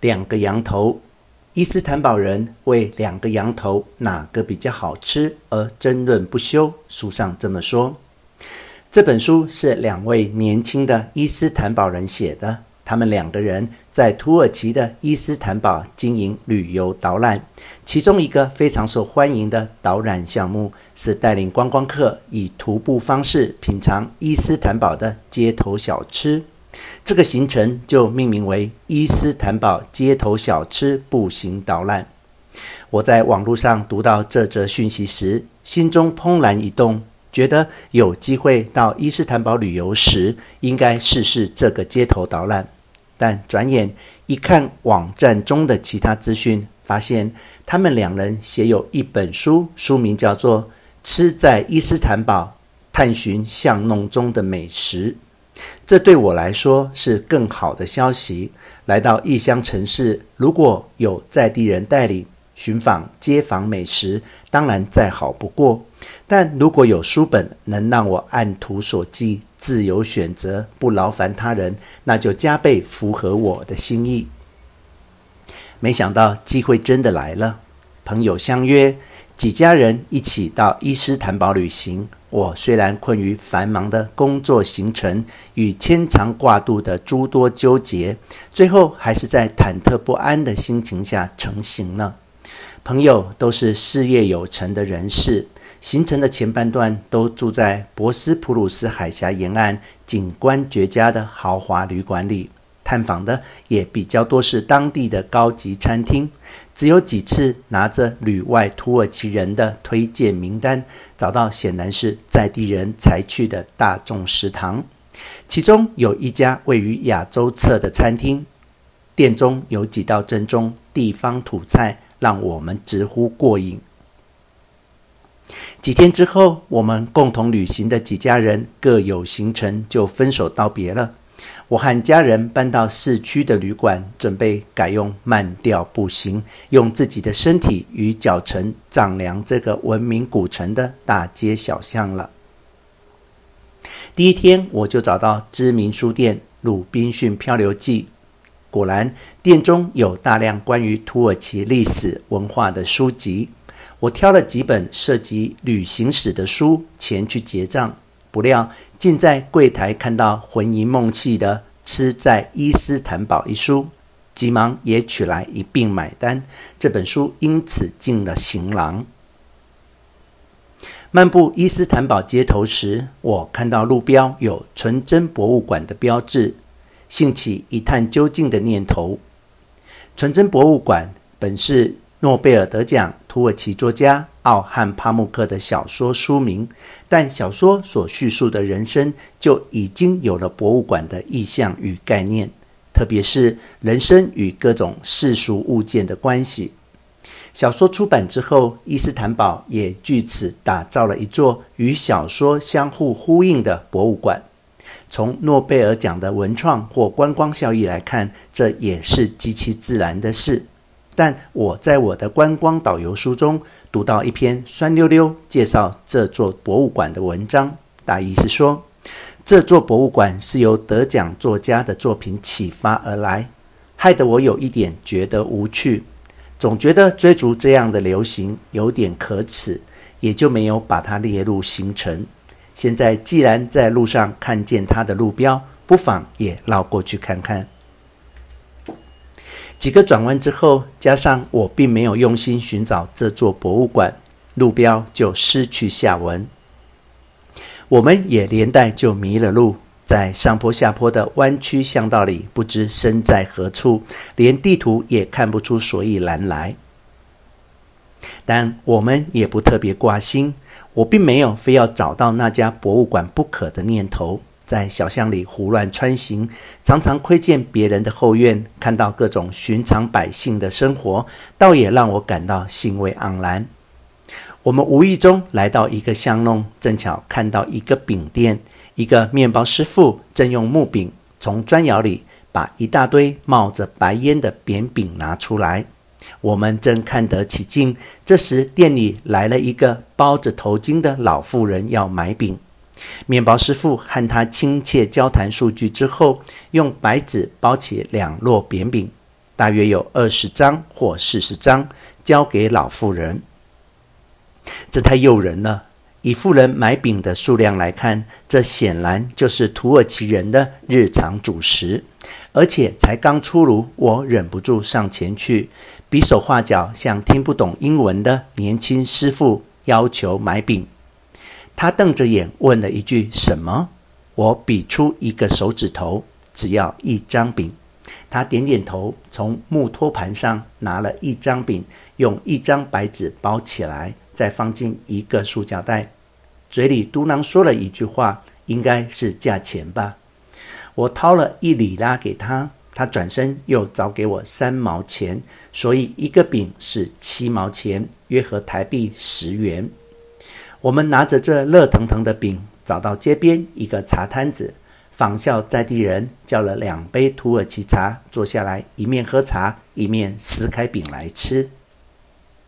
两个羊头，伊斯坦堡人为两个羊头哪个比较好吃而争论不休。书上这么说。这本书是两位年轻的伊斯坦堡人写的，他们两个人在土耳其的伊斯坦堡经营旅游导览，其中一个非常受欢迎的导览项目是带领观光客以徒步方式品尝伊斯坦堡的街头小吃。这个行程就命名为“伊斯坦堡街头小吃步行导览”。我在网络上读到这则讯息时，心中怦然一动，觉得有机会到伊斯坦堡旅游时，应该试试这个街头导览。但转眼一看网站中的其他资讯，发现他们两人写有一本书，书名叫做《吃在伊斯坦堡：探寻巷弄中的美食》。这对我来说是更好的消息。来到异乡城市，如果有在地人带领寻访街坊美食，当然再好不过。但如果有书本能让我按图索骥、自由选择，不劳烦他人，那就加倍符合我的心意。没想到机会真的来了，朋友相约，几家人一起到伊斯坦堡旅行。我虽然困于繁忙的工作行程与牵肠挂肚的诸多纠结，最后还是在忐忑不安的心情下成行了。朋友都是事业有成的人士，行程的前半段都住在博斯普鲁斯海峡沿岸景观绝佳的豪华旅馆里。探访的也比较多是当地的高级餐厅，只有几次拿着旅外土耳其人的推荐名单，找到显然是在地人才去的大众食堂。其中有一家位于亚洲侧的餐厅，店中有几道正宗地方土菜，让我们直呼过瘾。几天之后，我们共同旅行的几家人各有行程，就分手道别了。我和家人搬到市区的旅馆，准备改用慢调步行，用自己的身体与脚程丈量这个文明古城的大街小巷了。第一天，我就找到知名书店《鲁滨逊漂流记》，果然店中有大量关于土耳其历史文化的书籍。我挑了几本涉及旅行史的书，前去结账。不料，竟在柜台看到魂萦梦系的《吃在伊斯坦堡》一书，急忙也取来一并买单。这本书因此进了行囊。漫步伊斯坦堡街头时，我看到路标有纯真博物馆的标志，兴起一探究竟的念头。纯真博物馆本是诺贝尔得奖土耳其作家奥汉帕慕克的小说书名，但小说所叙述的人生就已经有了博物馆的意象与概念，特别是人生与各种世俗物件的关系。小说出版之后，伊斯坦堡也据此打造了一座与小说相互呼应的博物馆。从诺贝尔奖的文创或观光效益来看，这也是极其自然的事。但我在我的观光导游书中读到一篇酸溜溜介绍这座博物馆的文章，大意是说，这座博物馆是由得奖作家的作品启发而来，害得我有一点觉得无趣，总觉得追逐这样的流行有点可耻，也就没有把它列入行程。现在既然在路上看见它的路标，不妨也绕过去看看。几个转弯之后，加上我并没有用心寻找这座博物馆，路标就失去下文。我们也连带就迷了路，在上坡下坡的弯曲巷道里，不知身在何处，连地图也看不出所以然来。但我们也不特别挂心，我并没有非要找到那家博物馆不可的念头。在小巷里胡乱穿行，常常窥见别人的后院，看到各种寻常百姓的生活，倒也让我感到兴味盎然。我们无意中来到一个巷弄，正巧看到一个饼店，一个面包师傅正用木柄从砖窑里把一大堆冒着白烟的扁饼拿出来。我们正看得起劲，这时店里来了一个包着头巾的老妇人，要买饼。面包师傅和他亲切交谈数据之后，用白纸包起两摞扁饼，大约有二十张或四十张，交给老妇人。这太诱人了。以妇人买饼的数量来看，这显然就是土耳其人的日常主食。而且才刚出炉，我忍不住上前去，比手画脚向听不懂英文的年轻师傅要求买饼。他瞪着眼问了一句：“什么？”我比出一个手指头，只要一张饼。他点点头，从木托盘上拿了一张饼，用一张白纸包起来。再放进一个塑胶袋，嘴里嘟囔说了一句话，应该是价钱吧。我掏了一里拉给他，他转身又找给我三毛钱，所以一个饼是七毛钱，约合台币十元。我们拿着这热腾腾的饼，找到街边一个茶摊子，仿效在地人，叫了两杯土耳其茶，坐下来一面喝茶，一面撕开饼来吃。